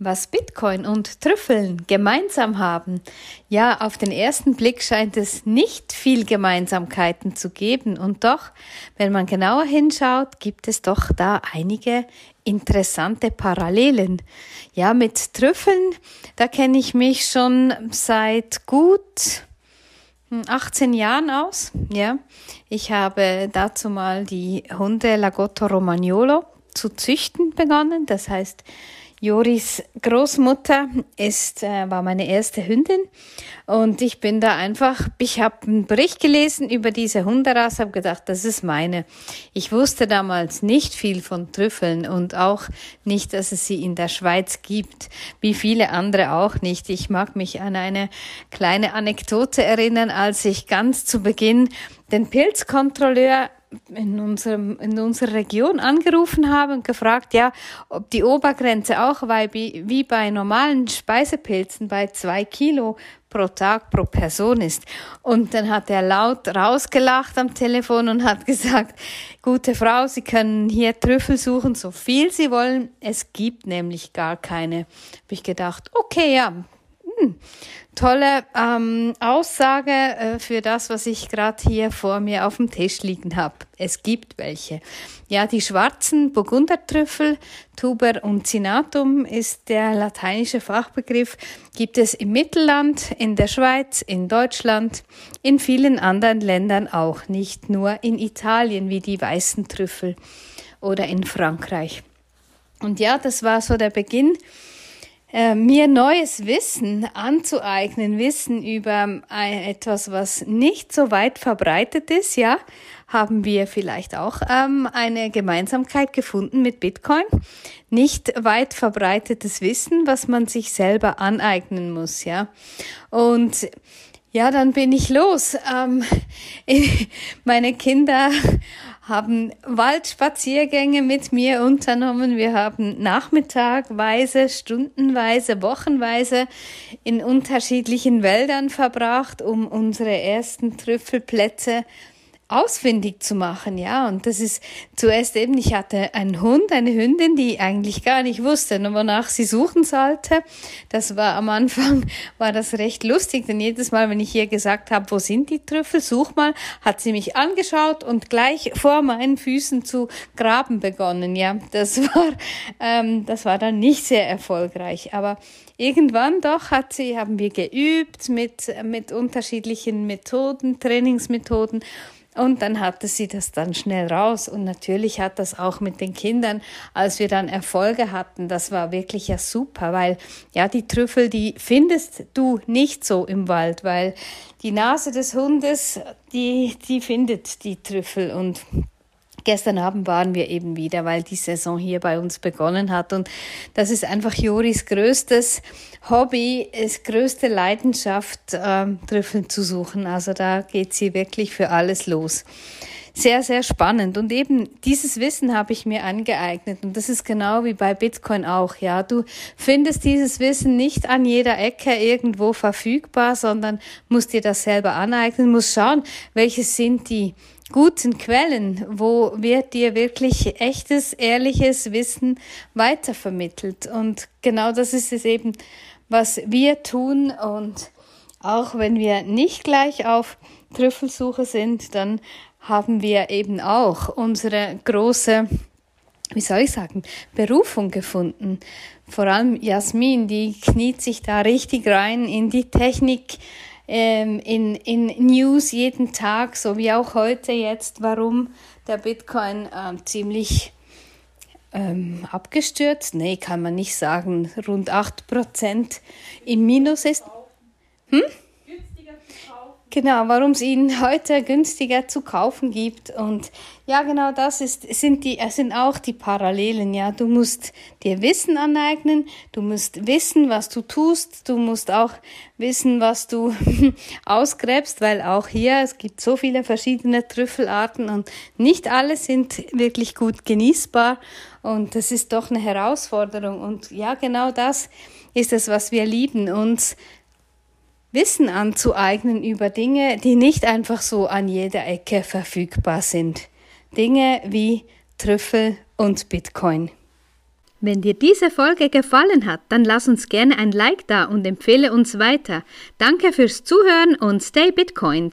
Was Bitcoin und Trüffeln gemeinsam haben. Ja, auf den ersten Blick scheint es nicht viel Gemeinsamkeiten zu geben. Und doch, wenn man genauer hinschaut, gibt es doch da einige interessante Parallelen. Ja, mit Trüffeln, da kenne ich mich schon seit gut 18 Jahren aus. Ja, ich habe dazu mal die Hunde Lagotto Romagnolo zu züchten begonnen. Das heißt, Joris Großmutter ist, äh, war meine erste Hündin und ich bin da einfach, ich habe einen Bericht gelesen über diese Hunderasse, habe gedacht, das ist meine. Ich wusste damals nicht viel von Trüffeln und auch nicht, dass es sie in der Schweiz gibt, wie viele andere auch nicht. Ich mag mich an eine kleine Anekdote erinnern, als ich ganz zu Beginn den Pilzkontrolleur in, unserem, in unserer Region angerufen habe und gefragt, ja, ob die Obergrenze auch weil, wie bei normalen Speisepilzen bei zwei Kilo pro Tag pro Person ist. Und dann hat er laut rausgelacht am Telefon und hat gesagt, gute Frau, Sie können hier Trüffel suchen, so viel Sie wollen. Es gibt nämlich gar keine. Habe ich gedacht, okay, ja, hm, tolle ähm, Aussage äh, für das, was ich gerade hier vor mir auf dem Tisch liegen habe. Es gibt welche. Ja, die schwarzen Burgundertrüffel, Tuber und Cinatum ist der lateinische Fachbegriff, gibt es im Mittelland, in der Schweiz, in Deutschland, in vielen anderen Ländern auch, nicht nur in Italien wie die weißen Trüffel oder in Frankreich. Und ja, das war so der Beginn äh, mir neues Wissen anzueignen, Wissen über äh, etwas, was nicht so weit verbreitet ist, ja, haben wir vielleicht auch ähm, eine Gemeinsamkeit gefunden mit Bitcoin. Nicht weit verbreitetes Wissen, was man sich selber aneignen muss, ja. Und ja, dann bin ich los. Ähm, meine Kinder haben Waldspaziergänge mit mir unternommen. Wir haben nachmittagweise, stundenweise, wochenweise in unterschiedlichen Wäldern verbracht, um unsere ersten Trüffelplätze ausfindig zu machen, ja. Und das ist zuerst eben, ich hatte einen Hund, eine Hündin, die eigentlich gar nicht wusste, wonach sie suchen sollte. Das war am Anfang, war das recht lustig, denn jedes Mal, wenn ich ihr gesagt habe, wo sind die Trüffel, such mal, hat sie mich angeschaut und gleich vor meinen Füßen zu graben begonnen, ja. Das war, ähm, das war dann nicht sehr erfolgreich, aber irgendwann doch hat sie, haben wir geübt mit, mit unterschiedlichen Methoden, Trainingsmethoden und dann hatte sie das dann schnell raus. Und natürlich hat das auch mit den Kindern, als wir dann Erfolge hatten, das war wirklich ja super, weil ja, die Trüffel, die findest du nicht so im Wald, weil die Nase des Hundes, die, die findet die Trüffel und Gestern Abend waren wir eben wieder, weil die Saison hier bei uns begonnen hat. Und das ist einfach Joris größtes Hobby, ist größte Leidenschaft, ähm, Trüffeln zu suchen. Also da geht sie wirklich für alles los. Sehr, sehr spannend. Und eben dieses Wissen habe ich mir angeeignet. Und das ist genau wie bei Bitcoin auch. Ja, du findest dieses Wissen nicht an jeder Ecke irgendwo verfügbar, sondern musst dir das selber aneignen, musst schauen, welche sind die guten Quellen, wo wird dir wirklich echtes, ehrliches Wissen weitervermittelt. Und genau das ist es eben, was wir tun. Und auch wenn wir nicht gleich auf Trüffelsuche sind, dann haben wir eben auch unsere große, wie soll ich sagen, Berufung gefunden. Vor allem Jasmin, die kniet sich da richtig rein in die Technik, ähm, in, in News jeden Tag, so wie auch heute jetzt, warum der Bitcoin äh, ziemlich ähm, abgestürzt, nee, kann man nicht sagen, rund 8% im Minus ist. Hm? Genau, warum es ihn heute günstiger zu kaufen gibt. Und ja, genau das ist, sind, die, sind auch die Parallelen. Ja, du musst dir Wissen aneignen, du musst wissen, was du tust, du musst auch wissen, was du ausgräbst, weil auch hier, es gibt so viele verschiedene Trüffelarten und nicht alle sind wirklich gut genießbar. Und das ist doch eine Herausforderung. Und ja, genau das ist es, was wir lieben, uns Wissen anzueignen über Dinge, die nicht einfach so an jeder Ecke verfügbar sind. Dinge wie Trüffel und Bitcoin. Wenn dir diese Folge gefallen hat, dann lass uns gerne ein Like da und empfehle uns weiter. Danke fürs Zuhören und stay Bitcoin.